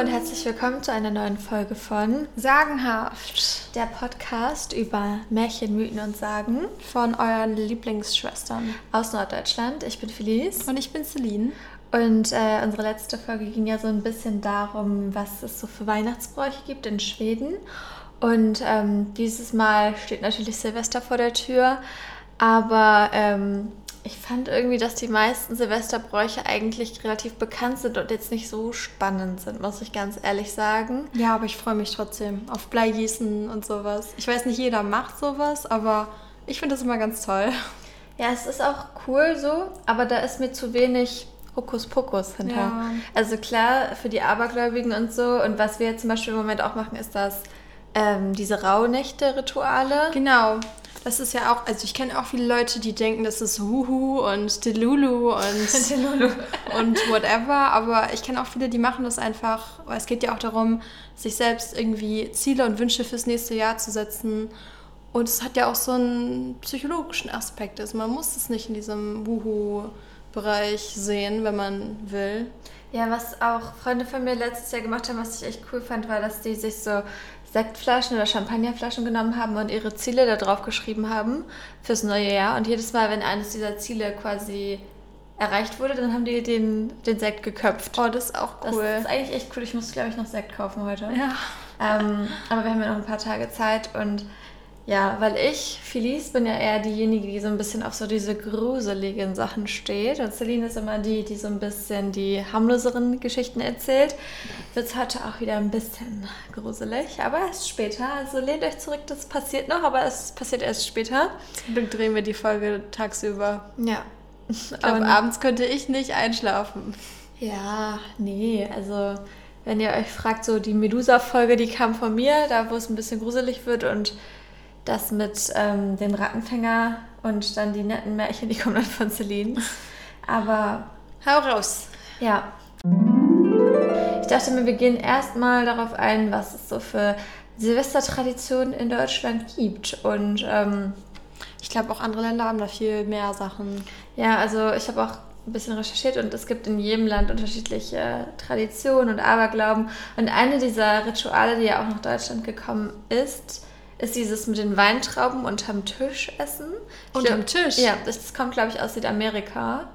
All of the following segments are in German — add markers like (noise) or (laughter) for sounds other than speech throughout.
und herzlich willkommen zu einer neuen Folge von Sagenhaft, der Podcast über Märchen, Mythen und Sagen von euren Lieblingsschwestern aus Norddeutschland. Ich bin Felice und ich bin Celine. Und äh, unsere letzte Folge ging ja so ein bisschen darum, was es so für Weihnachtsbräuche gibt in Schweden. Und ähm, dieses Mal steht natürlich Silvester vor der Tür. Aber ähm, ich fand irgendwie, dass die meisten Silvesterbräuche eigentlich relativ bekannt sind und jetzt nicht so spannend sind, muss ich ganz ehrlich sagen. Ja, aber ich freue mich trotzdem auf Bleigießen und sowas. Ich weiß nicht, jeder macht sowas, aber ich finde das immer ganz toll. Ja, es ist auch cool so, aber da ist mir zu wenig Hokuspokus hinter. Ja. Also klar, für die Abergläubigen und so. Und was wir jetzt zum Beispiel im Moment auch machen, ist das ähm, diese Rauhnächte-Rituale. Genau. Das ist ja auch, also ich kenne auch viele Leute, die denken, das ist Huhu und Delulu und, (laughs) Delulu. und whatever, aber ich kenne auch viele, die machen das einfach, weil es geht ja auch darum, sich selbst irgendwie Ziele und Wünsche fürs nächste Jahr zu setzen. Und es hat ja auch so einen psychologischen Aspekt. Also man muss es nicht in diesem Wuhu-Bereich sehen, wenn man will. Ja, was auch Freunde von mir letztes Jahr gemacht haben, was ich echt cool fand, war, dass die sich so Sektflaschen oder Champagnerflaschen genommen haben und ihre Ziele da drauf geschrieben haben fürs neue Jahr. Und jedes Mal, wenn eines dieser Ziele quasi erreicht wurde, dann haben die den, den Sekt geköpft. Oh, das ist auch cool. Das ist eigentlich echt cool. Ich muss, glaube ich, noch Sekt kaufen heute. Ja. Ähm, aber wir haben ja noch ein paar Tage Zeit und ja, weil ich, Felice, bin ja eher diejenige, die so ein bisschen auf so diese gruseligen Sachen steht. Und Celine ist immer die, die so ein bisschen die harmloseren Geschichten erzählt. Wird es heute auch wieder ein bisschen gruselig, aber erst später. Also lehnt euch zurück, das passiert noch, aber es passiert erst später. Zum Glück drehen wir die Folge tagsüber. Ja. Aber abends könnte ich nicht einschlafen. Ja, nee, also wenn ihr euch fragt, so die Medusa-Folge, die kam von mir, da wo es ein bisschen gruselig wird und das mit ähm, dem Rattenfänger und dann die netten Märchen, die kommen dann von Celine. Aber hau raus. Ja. Ich dachte mir, wir gehen erstmal darauf ein, was es so für Silvestertraditionen in Deutschland gibt. Und ähm, ich glaube, auch andere Länder haben da viel mehr Sachen. Ja, also ich habe auch ein bisschen recherchiert und es gibt in jedem Land unterschiedliche Traditionen und Aberglauben. Und eine dieser Rituale, die ja auch nach Deutschland gekommen ist, ist dieses mit den Weintrauben unterm Tisch essen. Unterm Tisch? Ja, das kommt, glaube ich, aus Südamerika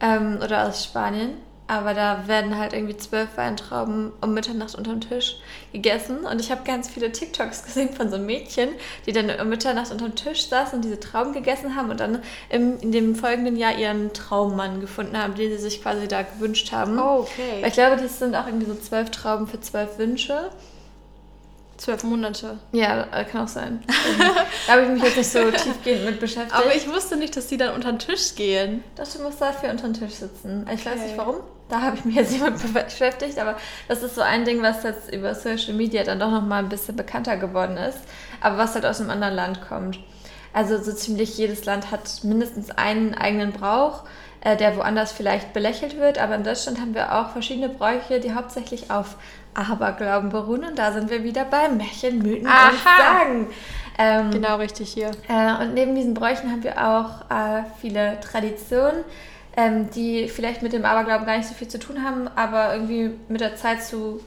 ähm, oder aus Spanien. Aber da werden halt irgendwie zwölf Weintrauben um Mitternacht unterm Tisch gegessen. Und ich habe ganz viele TikToks gesehen von so Mädchen, die dann um Mitternacht unterm Tisch saßen und diese Trauben gegessen haben und dann im, in dem folgenden Jahr ihren Traummann gefunden haben, den sie sich quasi da gewünscht haben. Oh, okay. Weil ich glaube, das sind auch irgendwie so zwölf Trauben für zwölf Wünsche. Zwölf Monate. Ja, äh, kann auch sein. da habe ich mich jetzt nicht so (laughs) tiefgehend mit beschäftigt. Aber ich wusste nicht, dass die dann unter den Tisch gehen. Doch, du musst dafür unter den Tisch sitzen. Ich okay. weiß nicht warum. Da habe ich mich jetzt nicht mit beschäftigt, aber das ist so ein Ding, was jetzt über Social Media dann doch nochmal ein bisschen bekannter geworden ist, aber was halt aus einem anderen Land kommt. Also so ziemlich jedes Land hat mindestens einen eigenen Brauch, äh, der woanders vielleicht belächelt wird, aber in Deutschland haben wir auch verschiedene Bräuche, die hauptsächlich auf Aberglauben beruhen. Und da sind wir wieder bei Märchen, Mythen Aha. und Sagen. Ähm, genau richtig hier. Äh, und neben diesen Bräuchen haben wir auch äh, viele Traditionen, ähm, die vielleicht mit dem Aberglauben gar nicht so viel zu tun haben, aber irgendwie mit der Zeit zu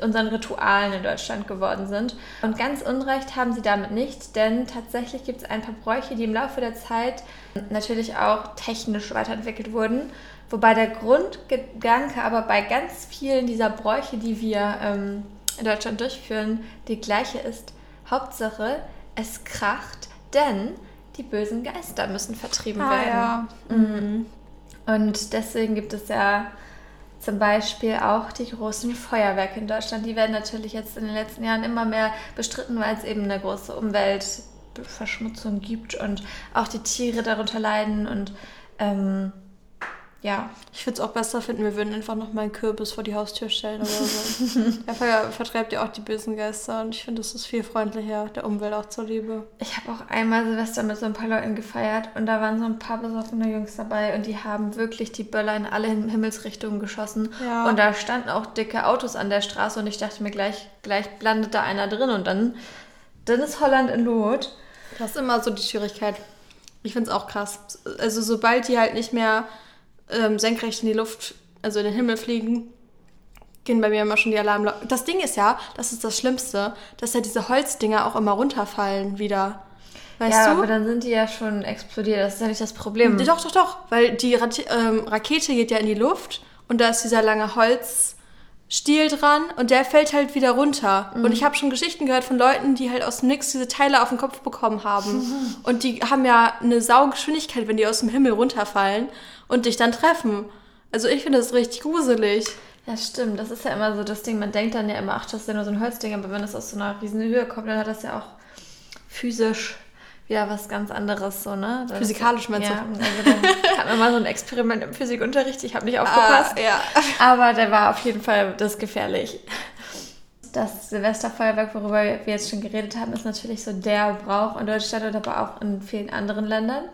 unseren Ritualen in Deutschland geworden sind. Und ganz Unrecht haben sie damit nicht, denn tatsächlich gibt es ein paar Bräuche, die im Laufe der Zeit natürlich auch technisch weiterentwickelt wurden Wobei der Grundgedanke aber bei ganz vielen dieser Bräuche, die wir ähm, in Deutschland durchführen, die gleiche ist. Hauptsache, es kracht, denn die bösen Geister müssen vertrieben ah, werden. Ja. Mhm. Und deswegen gibt es ja zum Beispiel auch die großen Feuerwerke in Deutschland. Die werden natürlich jetzt in den letzten Jahren immer mehr bestritten, weil es eben eine große Umweltverschmutzung gibt und auch die Tiere darunter leiden und ähm, ja. Ich würde es auch besser finden, wir würden einfach noch mal einen Kürbis vor die Haustür stellen oder so. (laughs) er vertreibt ja auch die bösen Geister und ich finde, das ist viel freundlicher, der Umwelt auch zur Liebe. Ich habe auch einmal Silvester mit so ein paar Leuten gefeiert und da waren so ein paar besoffene Jungs dabei und die haben wirklich die Böller in alle Himmelsrichtungen geschossen. Ja. Und da standen auch dicke Autos an der Straße und ich dachte mir gleich, gleich landet da einer drin und dann, dann ist Holland in Not. Das ist immer so die Schwierigkeit. Ich finde es auch krass. Also sobald die halt nicht mehr ähm, senkrecht in die Luft, also in den Himmel fliegen, gehen bei mir immer schon die Alarmglocken. Das Ding ist ja, das ist das Schlimmste, dass ja diese Holzdinger auch immer runterfallen wieder. Weißt ja, du? aber dann sind die ja schon explodiert. Das ist ja nicht das Problem. Doch, doch, doch. Weil die ähm, Rakete geht ja in die Luft und da ist dieser lange Holzstiel dran und der fällt halt wieder runter. Mhm. Und ich habe schon Geschichten gehört von Leuten, die halt aus dem Nix diese Teile auf den Kopf bekommen haben. Mhm. (laughs) Und die haben ja eine Saugeschwindigkeit, wenn die aus dem Himmel runterfallen und dich dann treffen. Also ich finde das richtig gruselig. Ja, stimmt. Das ist ja immer so das Ding. Man denkt dann ja immer, ach, das ist ja nur so ein Holzding, aber wenn das aus so einer riesen Höhe kommt, dann hat das ja auch physisch wieder was ganz anderes, so, ne? Das, Physikalisch meinst ja, du? Also da hatten wir mal so ein Experiment im Physikunterricht, ich habe nicht aufgepasst. Ah, ja. Aber der war auf jeden Fall das gefährlich. Das Silvesterfeuerwerk, worüber wir jetzt schon geredet haben, ist natürlich so der Brauch in Deutschland und aber auch in vielen anderen Ländern.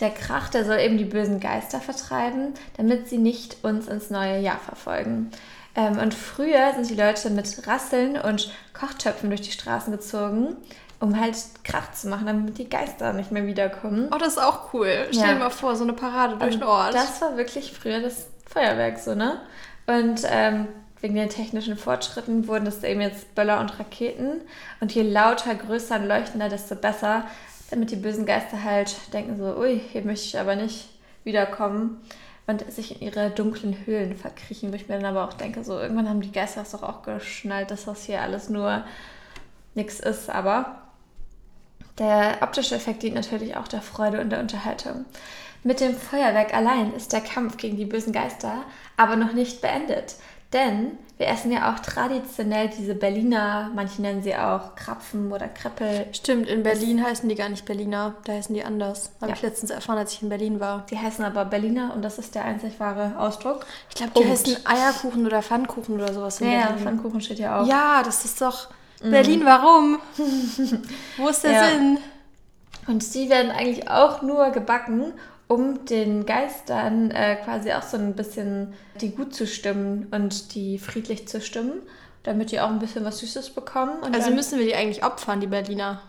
Der Krach, der soll eben die bösen Geister vertreiben, damit sie nicht uns ins neue Jahr verfolgen. Ähm, und früher sind die Leute mit Rasseln und Kochtöpfen durch die Straßen gezogen, um halt Krach zu machen, damit die Geister nicht mehr wiederkommen. Oh, das ist auch cool. Stell ja. dir mal vor, so eine Parade durch den Ort. Das war wirklich früher das Feuerwerk so, ne? Und ähm, wegen den technischen Fortschritten wurden das eben jetzt Böller und Raketen. Und je lauter, größer und leuchtender, desto besser damit die bösen Geister halt denken so, ui, hier möchte ich aber nicht wiederkommen und sich in ihre dunklen Höhlen verkriechen, wo ich mir dann aber auch denke, so irgendwann haben die Geister das doch auch geschnallt, dass das hier alles nur nichts ist, aber der optische Effekt dient natürlich auch der Freude und der Unterhaltung. Mit dem Feuerwerk allein ist der Kampf gegen die bösen Geister aber noch nicht beendet. Denn wir essen ja auch traditionell diese Berliner, manche nennen sie auch Krapfen oder Kreppel. Stimmt, in Berlin das heißen die gar nicht Berliner, da heißen die anders. Habe ja. ich letztens erfahren, als ich in Berlin war. Die heißen aber Berliner und das ist der einzig wahre Ausdruck. Ich glaube, die heißen Eierkuchen oder Pfannkuchen oder sowas. In ja, Berlin. Pfannkuchen steht ja auch. Ja, das ist doch mhm. Berlin, warum? (laughs) Wo ist der ja. Sinn? Und die werden eigentlich auch nur gebacken, um den Geistern äh, quasi auch so ein bisschen die gut zu stimmen und die friedlich zu stimmen, damit die auch ein bisschen was Süßes bekommen. also müssen wir die eigentlich opfern, die Berliner?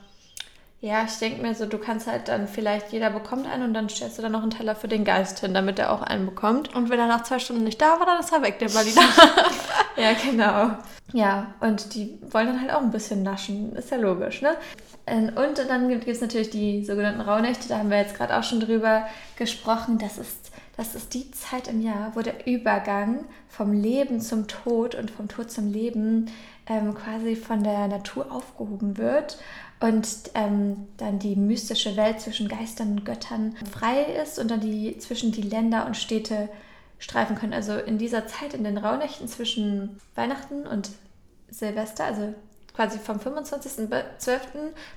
Ja, ich denke mir so, du kannst halt dann vielleicht, jeder bekommt einen und dann stellst du dann noch einen Teller für den Geist hin, damit er auch einen bekommt. Und wenn er nach zwei Stunden nicht da war, dann ist er weg, der Berliner. (laughs) ja, genau. Ja, und die wollen dann halt auch ein bisschen naschen, ist ja logisch, ne? Ähm, und dann gibt es natürlich die sogenannten Rauhnächte, da haben wir jetzt gerade auch schon drüber gesprochen. Das ist, das ist die Zeit im Jahr, wo der Übergang vom Leben zum Tod und vom Tod zum Leben ähm, quasi von der Natur aufgehoben wird und ähm, dann die mystische Welt zwischen Geistern und Göttern frei ist und dann die zwischen die Länder und Städte streifen können. Also in dieser Zeit, in den Rauhnächten zwischen Weihnachten und Silvester, also quasi vom 25.12.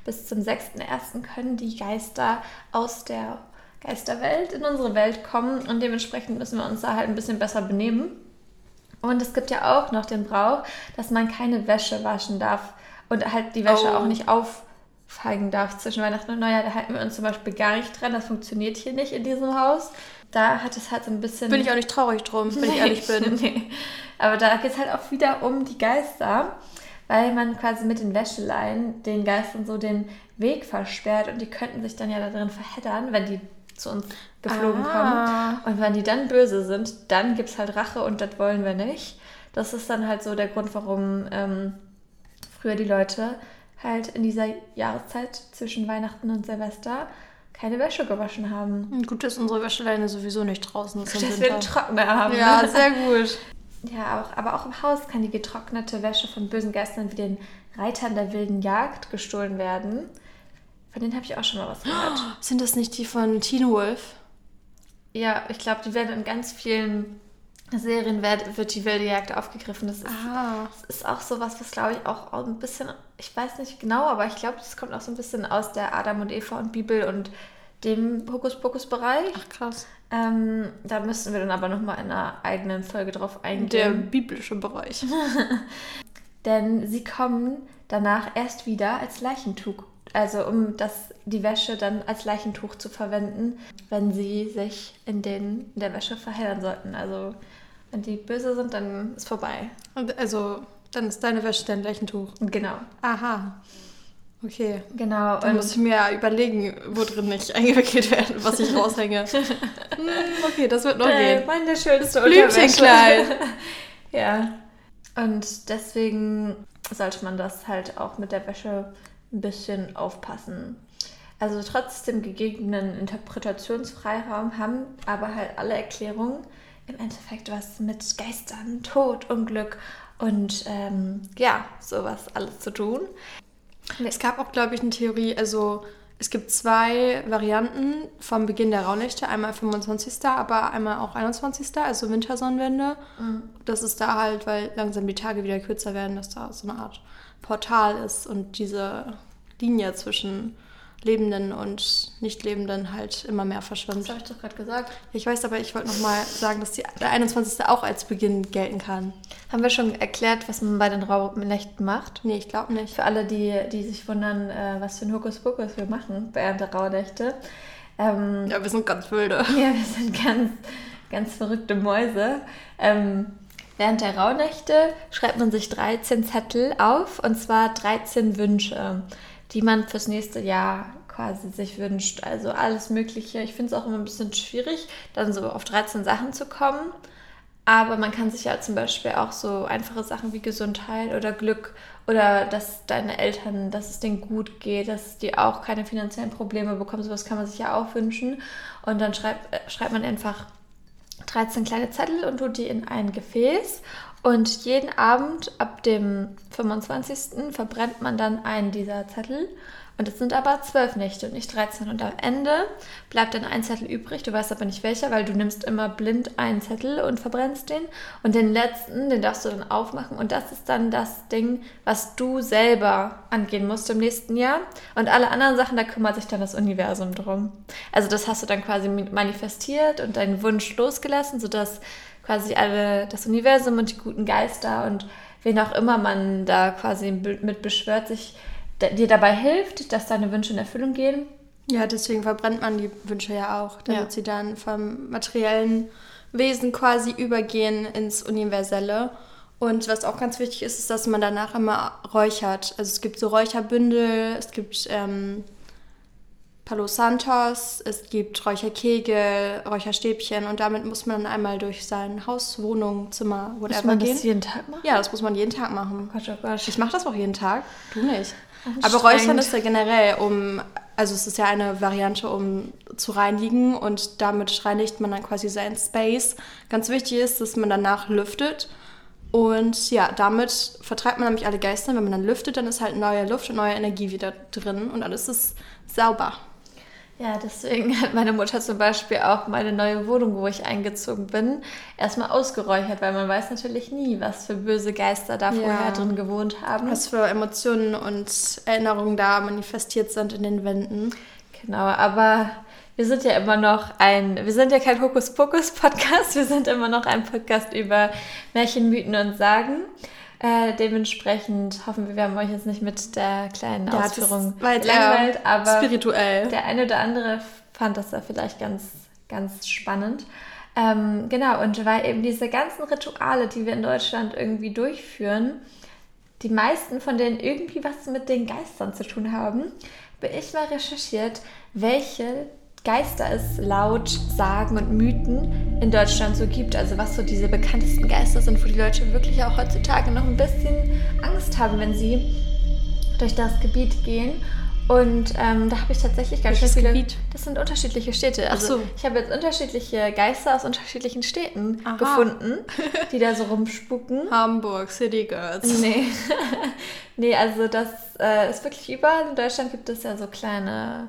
bis zum 6.1. können die Geister aus der Geisterwelt in unsere Welt kommen und dementsprechend müssen wir uns da halt ein bisschen besser benehmen. Und es gibt ja auch noch den Brauch, dass man keine Wäsche waschen darf und halt die Wäsche oh. auch nicht auffangen darf zwischen Weihnachten und Neujahr. Da halten wir uns zum Beispiel gar nicht dran. Das funktioniert hier nicht in diesem Haus. Da hat es halt so ein bisschen. Bin ich auch nicht traurig drum, wenn ich (laughs) ehrlich bin. nee. Aber da geht es halt auch wieder um die Geister weil man quasi mit den Wäscheleien den Geistern so den Weg versperrt und die könnten sich dann ja da drin verheddern, wenn die zu uns geflogen ah. kommen. Und wenn die dann böse sind, dann gibt es halt Rache und das wollen wir nicht. Das ist dann halt so der Grund, warum ähm, früher die Leute halt in dieser Jahreszeit zwischen Weihnachten und Silvester keine Wäsche gewaschen haben. Gut, dass unsere Wäscheleine sowieso nicht draußen ist. Dass wir einen Trockner haben. Ja, sehr gut. Ja, auch, aber auch im Haus kann die getrocknete Wäsche von bösen Geistern wie den Reitern der wilden Jagd gestohlen werden. Von denen habe ich auch schon mal was gehört. Sind das nicht die von Teen Wolf? Ja, ich glaube, die werden in ganz vielen Serien wird, wird die wilde Jagd aufgegriffen. Das ist, ah. das ist auch sowas, was glaube ich auch ein bisschen, ich weiß nicht genau, aber ich glaube, das kommt auch so ein bisschen aus der Adam und Eva und Bibel und dem Hokuspokus-Bereich. Ach krass. Ähm, da müssten wir dann aber nochmal in einer eigenen Folge drauf eingehen. Der biblische Bereich. (laughs) Denn sie kommen danach erst wieder als Leichentuch. Also um das, die Wäsche dann als Leichentuch zu verwenden, wenn sie sich in, den, in der Wäsche verheddern sollten. Also wenn die böse sind, dann ist vorbei. Also dann ist deine Wäsche dein Leichentuch. Genau. Aha. Okay. Genau. Dann muss ich mir ja überlegen, wo drin ich (laughs) eingewickelt werde, was ich raushänge. (laughs) hm, okay, das wird noch äh, gehen. Meine schönste Blümchenkleid. (laughs) ja. Und deswegen sollte man das halt auch mit der Wäsche ein bisschen aufpassen. Also trotz dem gegebenen Interpretationsfreiraum haben aber halt alle Erklärungen im Endeffekt was mit Geistern, Tod, Unglück und ähm, ja, sowas alles zu tun. Es gab auch, glaube ich, eine Theorie, also es gibt zwei Varianten vom Beginn der Rauhnächte, einmal 25. aber einmal auch 21. also Wintersonnenwende. Mhm. Das ist da halt, weil langsam die Tage wieder kürzer werden, dass da so eine Art Portal ist und diese Linie zwischen Lebenden und Nicht-Lebenden halt immer mehr verschwimmt. Das habe ich doch gerade gesagt. Ich weiß, aber ich wollte nochmal sagen, dass die, der 21. auch als Beginn gelten kann. Haben wir schon erklärt, was man bei den Rauhnächten macht? Nee, ich glaube nicht. Für alle, die, die sich wundern, äh, was für ein Hokuspokus wir machen während der Rauhnächte. Ähm, ja, wir sind ganz wilde. (laughs) Ja, wir sind ganz, ganz verrückte Mäuse. Ähm, während der Rauhnächte schreibt man sich 13 Zettel auf, und zwar 13 Wünsche die man fürs nächste Jahr quasi sich wünscht. Also alles Mögliche. Ich finde es auch immer ein bisschen schwierig, dann so auf 13 Sachen zu kommen. Aber man kann sich ja zum Beispiel auch so einfache Sachen wie Gesundheit oder Glück oder dass deine Eltern, dass es denen gut geht, dass die auch keine finanziellen Probleme bekommen. Sowas kann man sich ja auch wünschen. Und dann schreibt, äh, schreibt man einfach 13 kleine Zettel und tut die in ein Gefäß. Und jeden Abend ab dem 25. verbrennt man dann einen dieser Zettel. Und es sind aber zwölf Nächte und nicht 13. Und am Ende bleibt dann ein Zettel übrig. Du weißt aber nicht welcher, weil du nimmst immer blind einen Zettel und verbrennst den. Und den letzten, den darfst du dann aufmachen. Und das ist dann das Ding, was du selber angehen musst im nächsten Jahr. Und alle anderen Sachen, da kümmert sich dann das Universum drum. Also das hast du dann quasi manifestiert und deinen Wunsch losgelassen, sodass quasi alle, das Universum und die guten Geister und wen auch immer man da quasi mit beschwört, sich dir dabei hilft, dass deine Wünsche in Erfüllung gehen. Ja, deswegen verbrennt man die Wünsche ja auch, damit ja. sie dann vom materiellen Wesen quasi übergehen ins Universelle. Und was auch ganz wichtig ist, ist, dass man danach immer räuchert. Also es gibt so Räucherbündel, es gibt ähm, Palo Santos, es gibt Räucherkegel, Räucherstäbchen und damit muss man dann einmal durch sein Haus, Wohnung, Zimmer, whatever muss man gehen. das jeden Tag machen? Ja, das muss man jeden Tag machen. Oh Gott, oh Gott. Ich mache das auch jeden Tag, du nicht. Aber Räuchern ist ja generell, um, also es ist ja eine Variante, um zu reinigen und damit reinigt man dann quasi seinen Space. Ganz wichtig ist, dass man danach lüftet und ja, damit vertreibt man nämlich alle Geister. Wenn man dann lüftet, dann ist halt neue Luft und neue Energie wieder drin und alles ist sauber. Ja, deswegen hat meine Mutter zum Beispiel auch meine neue Wohnung, wo ich eingezogen bin, erstmal ausgeräuchert, weil man weiß natürlich nie, was für böse Geister da ja. vorher drin gewohnt haben. Was für Emotionen und Erinnerungen da manifestiert sind in den Wänden. Genau, aber wir sind ja immer noch ein, wir sind ja kein Hokuspokus-Podcast, (laughs) wir sind immer noch ein Podcast über Märchen, Mythen und Sagen. Äh, dementsprechend hoffen wir, wir haben euch jetzt nicht mit der kleinen ja, Ausführung gelangweilt, aber spirituell. der eine oder andere fand das da vielleicht ganz, ganz spannend. Ähm, genau, und weil eben diese ganzen Rituale, die wir in Deutschland irgendwie durchführen, die meisten von denen irgendwie was mit den Geistern zu tun haben, habe ich mal recherchiert, welche Geister es laut Sagen und Mythen in Deutschland so gibt. Also was so diese bekanntesten Geister sind, wo die Leute wirklich auch heutzutage noch ein bisschen Angst haben, wenn sie durch das Gebiet gehen. Und ähm, da habe ich tatsächlich ganz schön viele. Gebiet? Das sind unterschiedliche Städte. Also so. ich habe jetzt unterschiedliche Geister aus unterschiedlichen Städten Aha. gefunden, (laughs) die da so rumspuken. Hamburg, City Girls. Nee. (laughs) nee, also das äh, ist wirklich überall. In Deutschland gibt es ja so kleine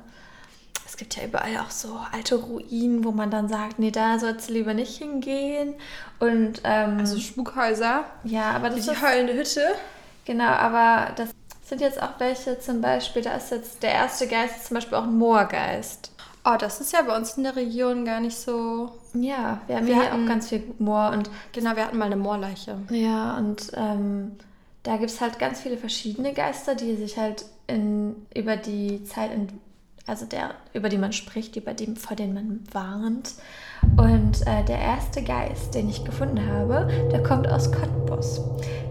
gibt ja überall auch so alte Ruinen, wo man dann sagt, nee, da sollst du lieber nicht hingehen. Und, ähm, also Spukhäuser. Ja, aber das die ist... heulende Hütte. Genau, aber das sind jetzt auch welche zum Beispiel, da ist jetzt der erste Geist zum Beispiel auch ein Moorgeist. Oh, das ist ja bei uns in der Region gar nicht so. Ja, wir haben wir hatten, auch ganz viel Moor und. Genau, wir hatten mal eine Moorleiche. Ja, und ähm, da gibt es halt ganz viele verschiedene Geister, die sich halt in, über die Zeit entwickeln also der, über die man spricht, über die, vor denen man warnt. Und äh, der erste Geist, den ich gefunden habe, der kommt aus Cottbus.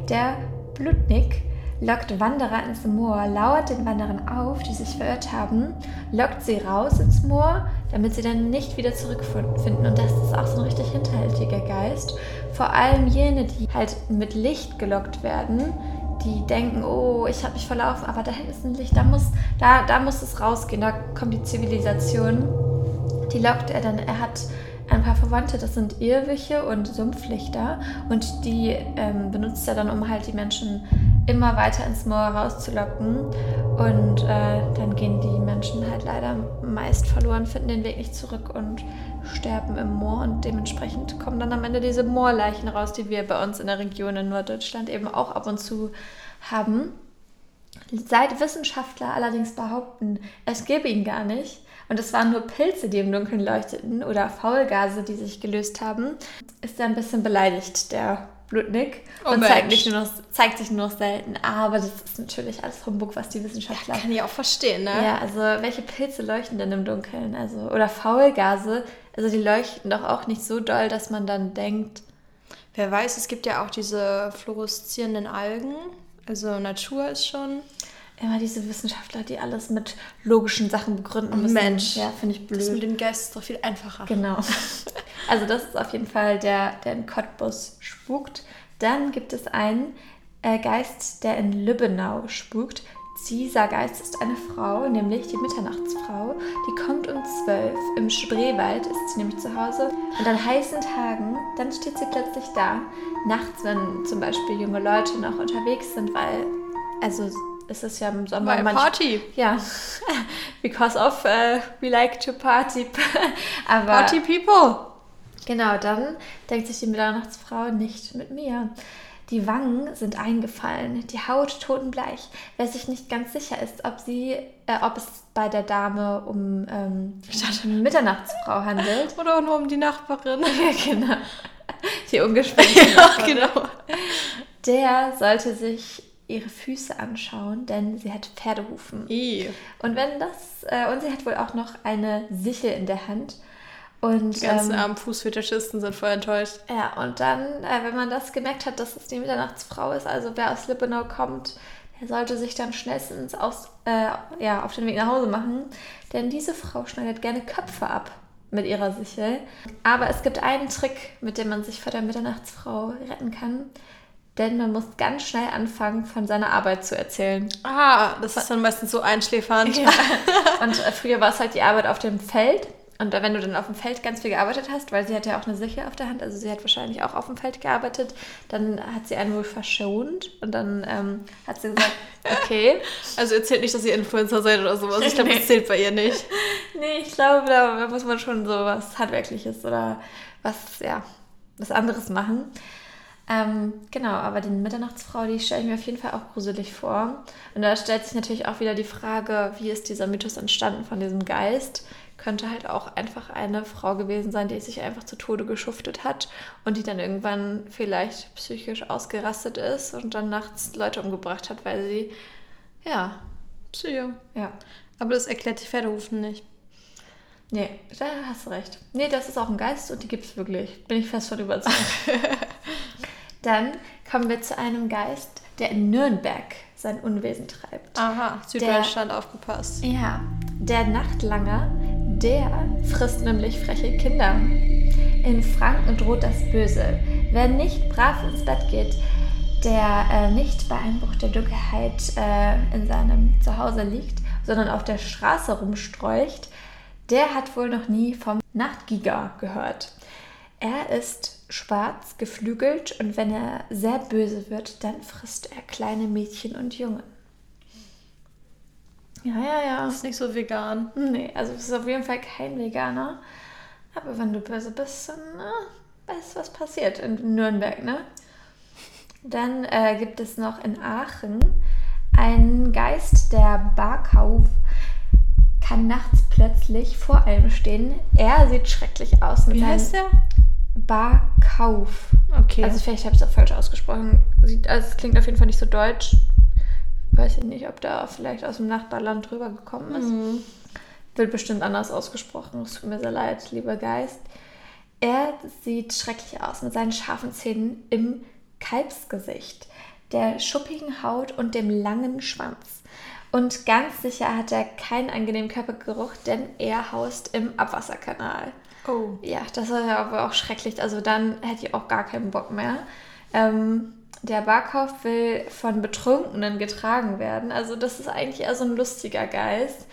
Der Blutnik lockt Wanderer ins Moor, lauert den Wanderern auf, die sich verirrt haben, lockt sie raus ins Moor, damit sie dann nicht wieder zurückfinden. Und das ist auch so ein richtig hinterhältiger Geist. Vor allem jene, die halt mit Licht gelockt werden, die denken, oh, ich habe mich verlaufen, aber da hinten ist ein Licht, da muss, da, da muss es rausgehen, da kommt die Zivilisation. Die lockt er dann, er hat ein paar Verwandte, das sind Irrwiche und Sumpflichter und die ähm, benutzt er dann, um halt die Menschen immer weiter ins Moor rauszulocken. Und äh, dann gehen die Menschen halt leider meist verloren, finden den Weg nicht zurück und sterben im Moor. Und dementsprechend kommen dann am Ende diese Moorleichen raus, die wir bei uns in der Region in Norddeutschland eben auch ab und zu haben. Seit Wissenschaftler allerdings behaupten, es gäbe ihn gar nicht, und es waren nur Pilze, die im Dunkeln leuchteten oder Faulgase, die sich gelöst haben, ist er ein bisschen beleidigt, der Blutnick. Oh und zeigt, nur noch, zeigt sich nur noch selten. Aber das ist natürlich alles Humbug, was die Wissenschaftler. Ja, kann ich auch verstehen, ne? Ja, also welche Pilze leuchten denn im Dunkeln? Also, oder Faulgase, also die leuchten doch auch nicht so doll, dass man dann denkt. Wer weiß, es gibt ja auch diese fluoreszierenden Algen. Also Natur ist schon immer diese Wissenschaftler, die alles mit logischen Sachen begründen müssen. Mensch, ja, finde ich blöd. Das mit dem Geist ist doch viel einfacher. Genau. (laughs) Also das ist auf jeden Fall der, der in Cottbus spukt. Dann gibt es einen äh, Geist, der in Lübbenau spukt. Dieser Geist ist eine Frau, nämlich die Mitternachtsfrau. Die kommt um zwölf. Im Spreewald ist sie nämlich zu Hause. Und an heißen Tagen, dann steht sie plötzlich da. Nachts, wenn zum Beispiel junge Leute noch unterwegs sind, weil, also ist es ja im Sommer. By Party. Ja, (laughs) because of uh, we like to party. (laughs) Aber, party people. Genau, dann denkt sich die Mitternachtsfrau nicht mit mir. Die Wangen sind eingefallen, die Haut totenbleich. Wer sich nicht ganz sicher ist, ob sie, äh, ob es bei der Dame um ähm, (laughs) Mitternachtsfrau handelt. Oder auch nur um die Nachbarin. (laughs) ja, genau. Die (laughs) ungespannte ja, genau. Der sollte sich ihre Füße anschauen, denn sie hat Pferdehufen. I. Und wenn das, äh, und sie hat wohl auch noch eine Sichel in der Hand. Und, die ganzen ähm, armen Fußfetischisten sind voll enttäuscht. Ja, und dann, äh, wenn man das gemerkt hat, dass es die Mitternachtsfrau ist, also wer aus Lippenau kommt, der sollte sich dann schnellstens aus, äh, ja, auf den Weg nach Hause machen. Denn diese Frau schneidet gerne Köpfe ab mit ihrer Sichel. Aber es gibt einen Trick, mit dem man sich vor der Mitternachtsfrau retten kann denn man muss ganz schnell anfangen, von seiner Arbeit zu erzählen. Ah, das ist dann meistens so einschläfernd. Ja. Und äh, früher war es halt die Arbeit auf dem Feld. Und wenn du dann auf dem Feld ganz viel gearbeitet hast, weil sie hat ja auch eine Sichel auf der Hand, also sie hat wahrscheinlich auch auf dem Feld gearbeitet, dann hat sie einen wohl verschont und dann ähm, hat sie gesagt, (laughs) okay. Also erzählt nicht, dass ihr Influencer seid oder sowas. Ich glaube, das (laughs) zählt bei ihr nicht. nee, ich glaube, da muss man schon so was Handwerkliches oder was, ja, was anderes machen. Ähm, genau, aber die Mitternachtsfrau, die stelle ich mir auf jeden Fall auch gruselig vor. Und da stellt sich natürlich auch wieder die Frage, wie ist dieser Mythos entstanden von diesem Geist? Könnte halt auch einfach eine Frau gewesen sein, die sich einfach zu Tode geschuftet hat und die dann irgendwann vielleicht psychisch ausgerastet ist und dann nachts Leute umgebracht hat, weil sie, ja, Psycho. Ja. Aber das erklärt die Pferdehufen nicht. Nee, da hast du recht. Nee, das ist auch ein Geist und die gibt es wirklich. Bin ich fest von überzeugt. (laughs) Dann kommen wir zu einem Geist, der in Nürnberg sein Unwesen treibt. Aha, Süddeutschland der, aufgepasst. Ja, der Nachtlanger, der frisst nämlich freche Kinder. In Franken droht das Böse. Wer nicht brav ins Bett geht, der äh, nicht bei Einbruch der Dunkelheit äh, in seinem Zuhause liegt, sondern auf der Straße rumstreucht, der hat wohl noch nie vom Nachtgiger gehört. Er ist schwarz, geflügelt und wenn er sehr böse wird, dann frisst er kleine Mädchen und Jungen. Ja, ja, ja. Ist nicht so vegan. Nee, also es ist auf jeden Fall kein Veganer. Aber wenn du böse bist, dann na, weißt du, was passiert in Nürnberg, ne? Dann äh, gibt es noch in Aachen einen Geist, der Barkauf kann nachts plötzlich vor einem stehen. Er sieht schrecklich aus. Wie heißt der? Barkauf. Okay. Also vielleicht habe ich es auch falsch ausgesprochen. Sieht, also es klingt auf jeden Fall nicht so deutsch. Weiß ich nicht, ob da vielleicht aus dem Nachbarland drüber gekommen ist. Mhm. Wird bestimmt anders ausgesprochen. Es tut mir sehr leid, lieber Geist. Er sieht schrecklich aus mit seinen scharfen Zähnen im Kalbsgesicht, der schuppigen Haut und dem langen Schwanz. Und ganz sicher hat er keinen angenehmen Körpergeruch, denn er haust im Abwasserkanal. Oh. Ja, das ist aber auch schrecklich. Also dann hätte ich auch gar keinen Bock mehr. Ähm, der Barkauf will von Betrunkenen getragen werden. Also das ist eigentlich eher so ein lustiger Geist.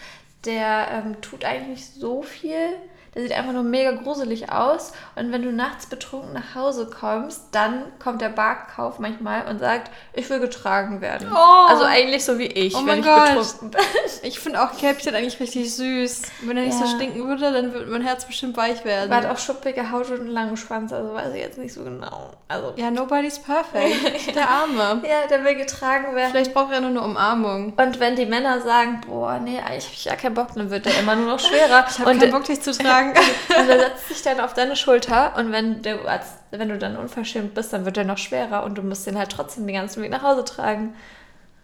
Der ähm, tut eigentlich nicht so viel der sieht einfach nur mega gruselig aus. Und wenn du nachts betrunken nach Hause kommst, dann kommt der Barkauf manchmal und sagt, ich will getragen werden. Oh. Also eigentlich so wie ich, oh wenn ich Gott. betrunken bin. (laughs) Ich finde auch Käppchen eigentlich richtig süß. Wenn er nicht ja. so stinken würde, dann würde mein Herz bestimmt weich werden. Er hat auch schuppige Haut und einen langen Schwanz, also weiß ich jetzt nicht so genau. Also ja, nobody's perfect. (laughs) Der Arme. ja, der will getragen werden. Vielleicht braucht er nur eine Umarmung. Und wenn die Männer sagen, boah, nee, eigentlich habe ich ja keinen Bock, dann wird der immer nur noch schwerer. ich habe keinen Bock, dich zu tragen sagen. und er setzt sich dann auf deine Schulter und wenn du, als, wenn du dann unverschämt bist, dann wird er noch schwerer und du musst ihn halt trotzdem den ganzen Weg nach Hause tragen.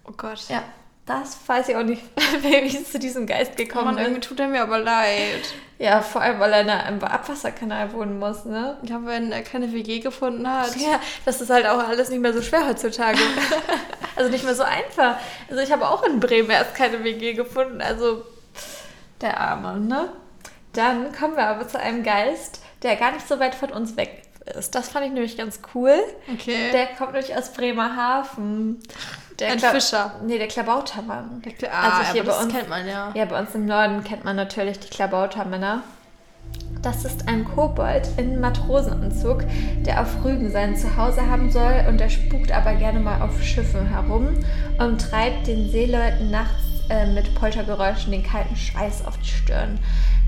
Oh Gott. Ja, das weiß ich auch nicht, (laughs) wie es zu diesem Geist gekommen oh Mann, ist. irgendwie tut er mir aber leid. Ja, vor allem, weil er in einem Abwasserkanal wohnen muss, ne? Ja, wenn er keine WG gefunden hat. Ja, das ist halt auch alles nicht mehr so schwer heutzutage. (laughs) also nicht mehr so einfach. Also ich habe auch in Bremen erst keine WG gefunden, also der Arme, ne? Dann kommen wir aber zu einem Geist, der gar nicht so weit von uns weg ist. Das fand ich nämlich ganz cool. Okay. Der kommt nämlich aus Bremerhaven. Der Ein Kla Fischer. Nee, der Klabautermann. Der Kla ah, also hier bei uns, kennt man ja. Ja, bei uns im Norden kennt man natürlich die Klabautermänner. Das ist ein Kobold in Matrosenanzug, der auf Rügen sein Zuhause haben soll und der spukt aber gerne mal auf Schiffen herum und treibt den Seeleuten nachts äh, mit Poltergeräuschen den kalten Schweiß auf die Stirn.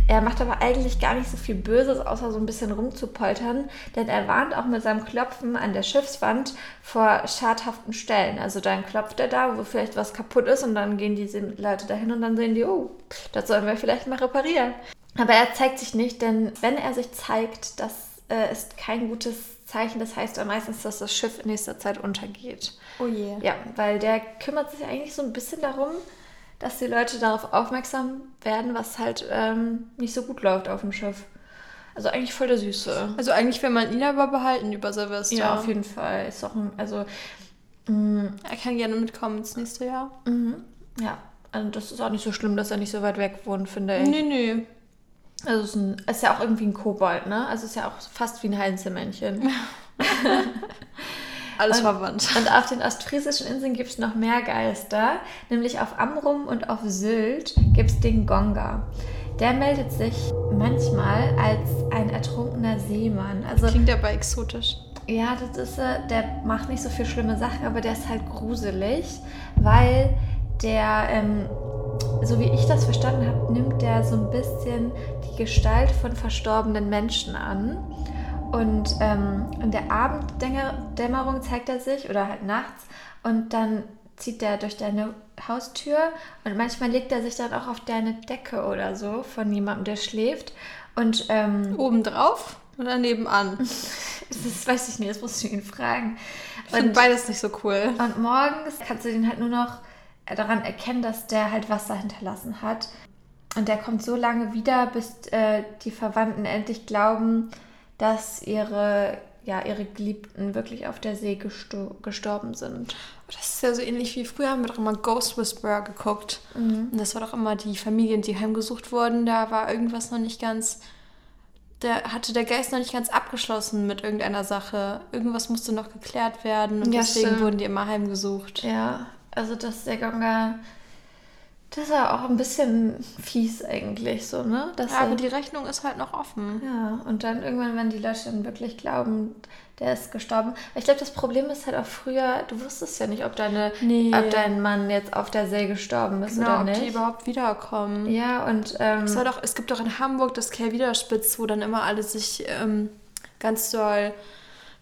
Er macht aber eigentlich gar nicht so viel Böses, außer so ein bisschen rumzupoltern, denn er warnt auch mit seinem Klopfen an der Schiffswand vor schadhaften Stellen. Also dann klopft er da, wo vielleicht was kaputt ist und dann gehen diese Leute dahin und dann sehen die, oh, das sollen wir vielleicht mal reparieren. Aber er zeigt sich nicht, denn wenn er sich zeigt, das äh, ist kein gutes Zeichen. Das heißt dann meistens, dass das Schiff in nächster Zeit untergeht. Oh je. Ja, weil der kümmert sich eigentlich so ein bisschen darum, dass die Leute darauf aufmerksam werden, was halt ähm, nicht so gut läuft auf dem Schiff. Also eigentlich voll der Süße. Also eigentlich will man ihn aber behalten über Silvester. Ja, auf jeden Fall. Ist auch ein, also mh, mm, er kann gerne mitkommen ins nächste Jahr. Mhm. Ja, also das ist auch nicht so schlimm, dass er nicht so weit weg wohnt, finde ich. Nee, nee. Also es ist, ein, ist ja auch irgendwie ein Kobold, ne? Also es ist ja auch fast wie ein Heinzelmännchen. (laughs) (laughs) Alles und, verwandt. Und auf den ostfriesischen Inseln gibt es noch mehr Geister. Nämlich auf Amrum und auf Sylt gibt es den Gonga. Der meldet sich manchmal als ein ertrunkener Seemann. Also, Klingt aber exotisch. Ja, das ist, der macht nicht so viel schlimme Sachen, aber der ist halt gruselig, weil der, ähm, so wie ich das verstanden habe, nimmt der so ein bisschen die Gestalt von verstorbenen Menschen an. Und ähm, in der Abenddämmerung zeigt er sich oder halt nachts und dann zieht er durch deine Haustür und manchmal legt er sich dann auch auf deine Decke oder so von jemandem, der schläft. Und ähm, obendrauf oder nebenan? (laughs) das weiß ich nicht, das musst du ihn fragen. Ich finde beides nicht so cool. Und morgens kannst du ihn halt nur noch daran erkennen, dass der halt Wasser hinterlassen hat. Und der kommt so lange wieder, bis äh, die Verwandten endlich glauben, dass ihre, ja, ihre Geliebten wirklich auf der See gestor gestorben sind. Das ist ja so ähnlich wie früher haben wir doch immer Ghost Whisperer geguckt. Mhm. Und das war doch immer die Familien, die heimgesucht wurden. Da war irgendwas noch nicht ganz. Da hatte der Geist noch nicht ganz abgeschlossen mit irgendeiner Sache. Irgendwas musste noch geklärt werden und ja, deswegen stimmt. wurden die immer heimgesucht. Ja, also dass der Ganga das ist ja auch ein bisschen fies eigentlich so, ne? Dass ja, aber die Rechnung ist halt noch offen. Ja, und dann irgendwann, wenn die Leute dann wirklich glauben, der ist gestorben. Ich glaube, das Problem ist halt auch früher, du wusstest ja nicht, ob, deine, nee. ob dein Mann jetzt auf der See gestorben ist genau, oder nicht. ob die überhaupt wiederkommen. Ja, und... Ähm, es, doch, es gibt doch in Hamburg das Kehrwiederspitz, wo dann immer alle sich ähm, ganz doll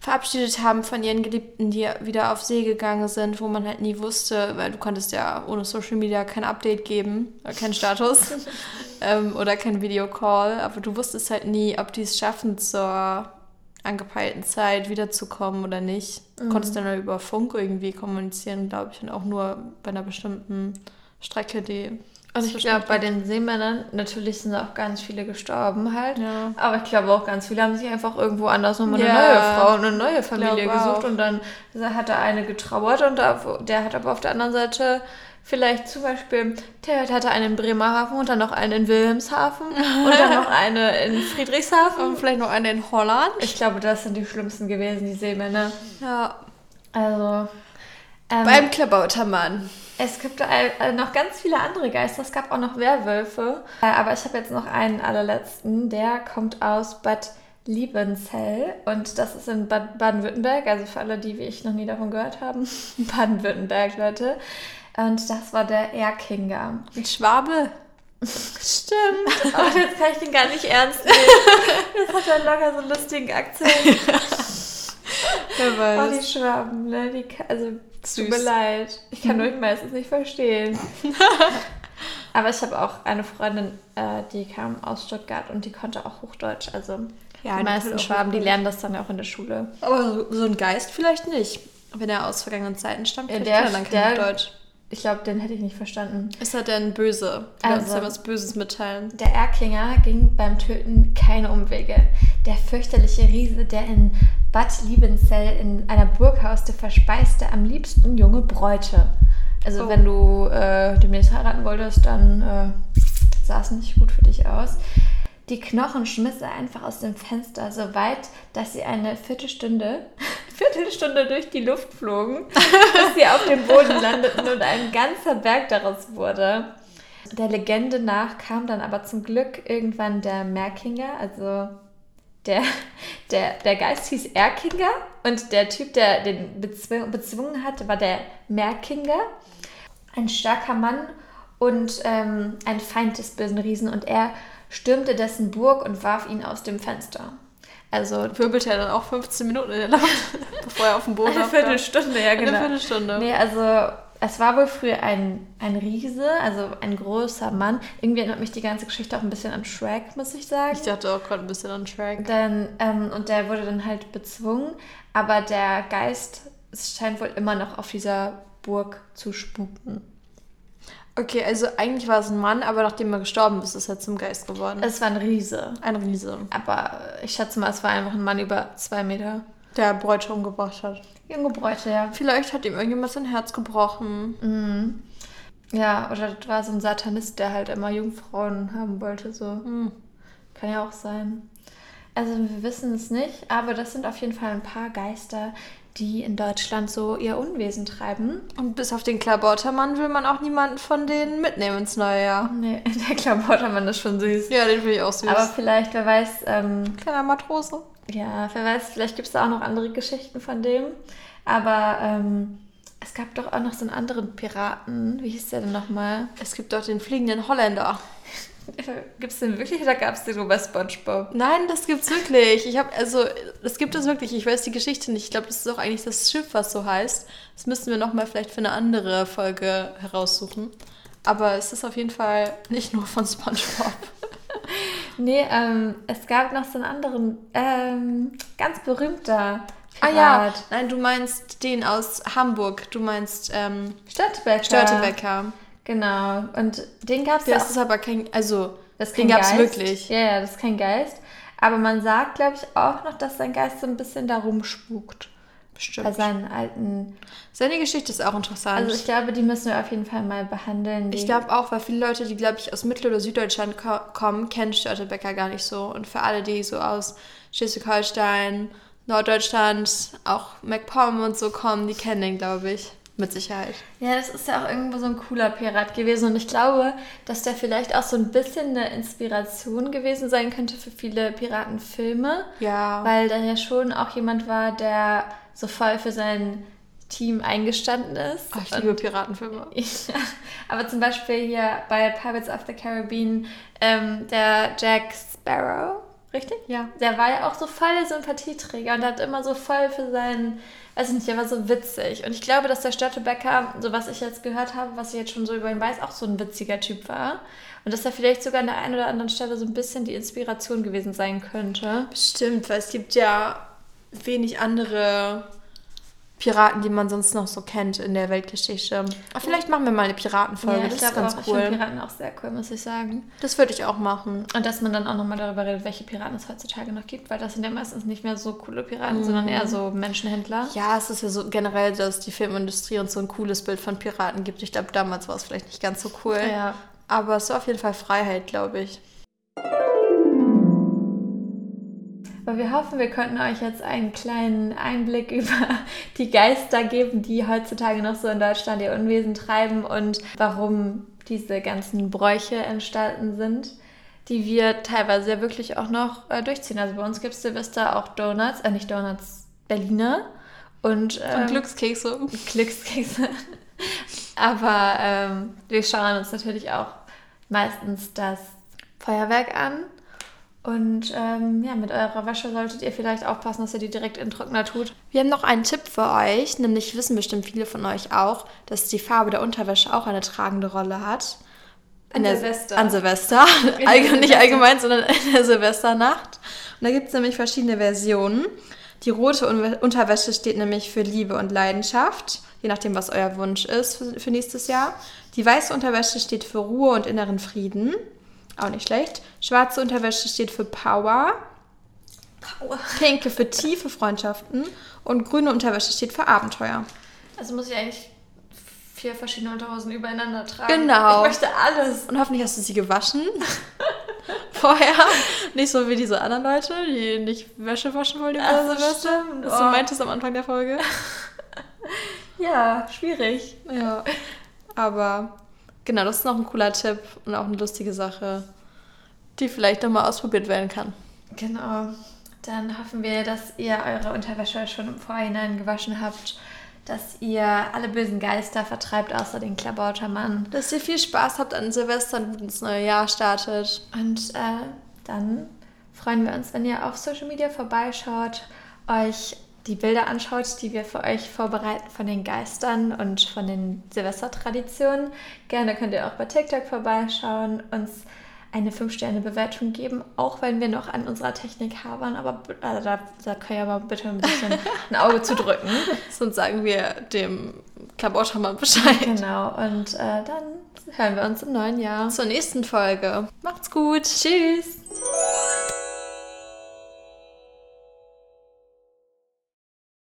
verabschiedet haben von ihren Geliebten, die wieder auf See gegangen sind, wo man halt nie wusste, weil du konntest ja ohne Social Media kein Update geben, äh, keinen Status (laughs) ähm, oder kein Videocall, aber du wusstest halt nie, ob die es schaffen, zur angepeilten Zeit wiederzukommen oder nicht. Du mhm. konntest dann über Funk irgendwie kommunizieren, glaube ich, und auch nur bei einer bestimmten Strecke, die also ich glaube, bei den Seemännern, natürlich sind auch ganz viele gestorben halt. Ja. Aber ich glaube auch ganz viele haben sich einfach irgendwo anders nochmal ja. eine neue Frau und eine neue Familie gesucht. Auch. Und dann hat der eine getrauert und der hat aber auf der anderen Seite Vielleicht zum Beispiel, der hatte einen in Bremerhaven und dann noch einen in Wilhelmshaven (laughs) und dann noch eine in Friedrichshafen. Und vielleicht noch eine in Holland. Ich glaube, das sind die schlimmsten gewesen, die Seemänner. Ja. Also. Ähm, Beim Klabautermann. Es gibt äh, noch ganz viele andere Geister. Es gab auch noch Werwölfe. Äh, aber ich habe jetzt noch einen allerletzten. Der kommt aus Bad Liebenzell und das ist in Bad Baden-Württemberg. Also für alle, die wie ich noch nie davon gehört haben. (laughs) Baden-Württemberg, Leute. Und das war der Erkinger. Ein Schwabe. Stimmt. Aber (laughs) jetzt kann ich den gar nicht ernst nehmen. (laughs) Das hat ja locker so einen lustigen Akzent. Wer weiß. Oh, die Schwaben, ne? Die, also Süß. Tut mir leid. Ich kann euch meistens nicht verstehen. (laughs) Aber ich habe auch eine Freundin, äh, die kam aus Stuttgart und die konnte auch Hochdeutsch. Also ja, die meisten Schwaben, die lernen das dann auch in der Schule. Aber so ein Geist vielleicht nicht. Wenn er aus vergangenen Zeiten stammt, ja, der, kann er dann kein Hochdeutsch. Ich glaube, den hätte ich nicht verstanden. Ist er denn böse? Du also, uns ja was Böses mitteilen. Der Erkinger ging beim Töten keine Umwege. Der fürchterliche Riese, der in Bad Liebenzell in einer Burg hauste, verspeiste am liebsten junge Bräute. Also oh. wenn du äh, demnächst heiraten wolltest, dann äh, sah es nicht gut für dich aus. Die Knochen schmiss er einfach aus dem Fenster, so weit, dass sie eine Viertelstunde, Viertelstunde durch die Luft flogen, bis sie auf dem Boden landeten und ein ganzer Berg daraus wurde. Der Legende nach kam dann aber zum Glück irgendwann der Merkinger, also der, der, der Geist hieß Erkinger und der Typ, der den bezwungen hatte, war der Merkinger. Ein starker Mann und ähm, ein Feind des bösen Riesen und er stürmte dessen Burg und warf ihn aus dem Fenster. Also wirbelte er dann auch 15 Minuten in der Luft, (laughs) bevor er auf dem Boden Eine Viertelstunde, ja genau. Eine Viertelstunde. Nee, also es war wohl früher ein, ein Riese, also ein großer Mann. Irgendwie erinnert mich die ganze Geschichte auch ein bisschen an Shrek, muss ich sagen. Ich dachte auch gerade ein bisschen an Shrek. Dann, ähm, und der wurde dann halt bezwungen, aber der Geist scheint wohl immer noch auf dieser Burg zu spuken. Okay, also eigentlich war es ein Mann, aber nachdem er gestorben ist, ist er zum Geist geworden. Es war ein Riese. Ein Riese. Aber ich schätze mal, es war einfach ein Mann über zwei Meter. Der Bräute umgebracht hat. Junge Bräute, ja. Vielleicht hat ihm irgendjemand sein Herz gebrochen. Mhm. Ja, oder das war so ein Satanist, der halt immer Jungfrauen haben wollte. So. Mhm. Kann ja auch sein. Also wir wissen es nicht, aber das sind auf jeden Fall ein paar Geister, die in Deutschland so ihr Unwesen treiben. Und bis auf den Klabautermann will man auch niemanden von denen mitnehmen ins neue Jahr. Nee, (laughs) der Klabautermann ist schon süß. Ja, den finde ich auch süß. Aber vielleicht, wer weiß... Ähm, Kleiner Matrose. Ja, wer weiß, vielleicht gibt es da auch noch andere Geschichten von dem. Aber ähm, es gab doch auch noch so einen anderen Piraten. Wie hieß der denn nochmal? Es gibt doch den fliegenden Holländer. (laughs) Gibt es den wirklich oder gab es den nur bei SpongeBob? Nein, das gibt's wirklich. Ich habe also, das gibt es wirklich. Ich weiß die Geschichte nicht. Ich glaube, das ist auch eigentlich das Schiff, was so heißt. Das müssten wir nochmal vielleicht für eine andere Folge heraussuchen. Aber es ist auf jeden Fall nicht nur von SpongeBob. (laughs) nee, ähm, es gab noch so einen anderen, ähm, ganz berühmter Pirat. Ah ja, nein, du meinst den aus Hamburg. Du meinst ähm, Störtebecker. Störtebecker. Genau. Und den gab es ja. Das ist aber kein, also das den gab es wirklich. Ja, ja, das ist kein Geist. Aber man sagt, glaube ich, auch noch, dass sein Geist so ein bisschen da rumspukt. Bestimmt. Bei seinen alten. Seine Geschichte ist auch interessant. Also ich glaube, die müssen wir auf jeden Fall mal behandeln. Ich glaube auch, weil viele Leute, die, glaube ich, aus Mittel- oder Süddeutschland ko kommen, kennen Störtebecker gar nicht so. Und für alle, die so aus Schleswig-Holstein, Norddeutschland, auch MacPom und so kommen, die kennen den, glaube ich. Mit Sicherheit. Ja, das ist ja auch irgendwo so ein cooler Pirat gewesen. Und ich glaube, dass der vielleicht auch so ein bisschen eine Inspiration gewesen sein könnte für viele Piratenfilme. Ja. Weil da ja schon auch jemand war, der so voll für sein Team eingestanden ist. Oh, ich liebe Piratenfilme. (laughs) ja, aber zum Beispiel hier bei Pirates of the Caribbean, ähm, der Jack Sparrow, richtig? Ja. Der war ja auch so voll Sympathieträger und hat immer so voll für seinen weiß ich nicht, er war so witzig. Und ich glaube, dass der Störtebecker, so was ich jetzt gehört habe, was ich jetzt schon so über ihn weiß, auch so ein witziger Typ war. Und dass er vielleicht sogar an der einen oder anderen Stelle so ein bisschen die Inspiration gewesen sein könnte. Bestimmt, weil es gibt ja wenig andere Piraten, die man sonst noch so kennt in der Weltgeschichte. Aber vielleicht machen wir mal eine Piratenfolge, Ja, das ich ist ganz auch, ich cool. finde Piraten auch sehr cool, muss ich sagen. Das würde ich auch machen. Und dass man dann auch nochmal darüber redet, welche Piraten es heutzutage noch gibt, weil das sind ja meistens nicht mehr so coole Piraten, Mhm. sondern eher so Menschenhändler. Ja, es ist ja so generell, dass die Filmindustrie uns so ein cooles Bild von Piraten gibt. Ich glaube, damals war es vielleicht nicht ganz so cool. Ja. Aber es war auf jeden Fall Freiheit, glaube ich. Aber wir hoffen, wir konnten euch jetzt einen kleinen Einblick (laughs) über die Geister geben, die heutzutage noch so in Deutschland ihr Unwesen treiben und warum diese ganzen Bräuche entstanden sind, die wir teilweise ja wirklich auch noch äh, durchziehen. Also bei uns gibt es Silvester auch Donuts, äh nicht Donuts, Berliner und, ähm, Und Glückskekse. Glückskekse. (laughs) Aber ähm, wir schauen uns natürlich auch meistens das Feuerwerk an. Und ähm, ja, mit eurer Wäsche solltet ihr vielleicht aufpassen, dass ihr die direkt in den Trockner tut. Wir haben noch einen Tipp für euch, nämlich wissen bestimmt viele von euch auch, dass die Farbe der Unterwäsche auch eine tragende Rolle hat. An Silvester. An Silvester. (laughs) Allgemein, nicht Silvester. allgemein, sondern in der Silvesternacht. Und da gibt es nämlich verschiedene Versionen. Die rote Un Unterwäsche steht nämlich für Liebe und Leidenschaft, je nachdem, was euer Wunsch ist für nächstes Jahr. Die weiße Unterwäsche steht für Ruhe und inneren Frieden. Auch nicht schlecht. Schwarze Unterwäsche steht für Power. Power. Pinke für tiefe Freundschaften. Und grüne Unterwäsche steht für Abenteuer. Also muss ich eigentlich vier verschiedene Unterhosen übereinander tragen. Genau. Ich möchte alles. Und hoffentlich hast du sie gewaschen. (laughs) Vorher. Nicht so wie diese anderen Leute, die nicht Wäsche waschen wollen über Ach, Silvester. stimmt. Was du Oh. meintest am Anfang der Folge. (laughs) Ja, schwierig. Ja. Aber genau, das ist noch ein cooler Tipp und auch eine lustige Sache, die vielleicht nochmal ausprobiert werden kann. Genau. Dann hoffen wir, dass ihr eure Unterwäsche schon im Vorhinein gewaschen habt, dass ihr alle bösen Geister vertreibt, außer den Klabautermann. Dass ihr viel Spaß habt an Silvester und ins neue Jahr startet. Und äh, dann freuen wir uns, wenn ihr auf Social Media vorbeischaut, euch die Bilder anschaut, die wir für euch vorbereiten von den Geistern und von den Silvestertraditionen. Gerne könnt ihr auch bei TikTok vorbeischauen, uns eine 5-Sterne-Bewertung geben, auch wenn wir noch an unserer Technik habern. Aber also da, da könnt ihr aber bitte ein bisschen (laughs) ein Auge zu drücken. Sonst sagen wir dem Klabautermann Bescheid. Genau, und äh, dann hören wir uns im neuen Jahr. Zur nächsten Folge. Macht's gut. Tschüss!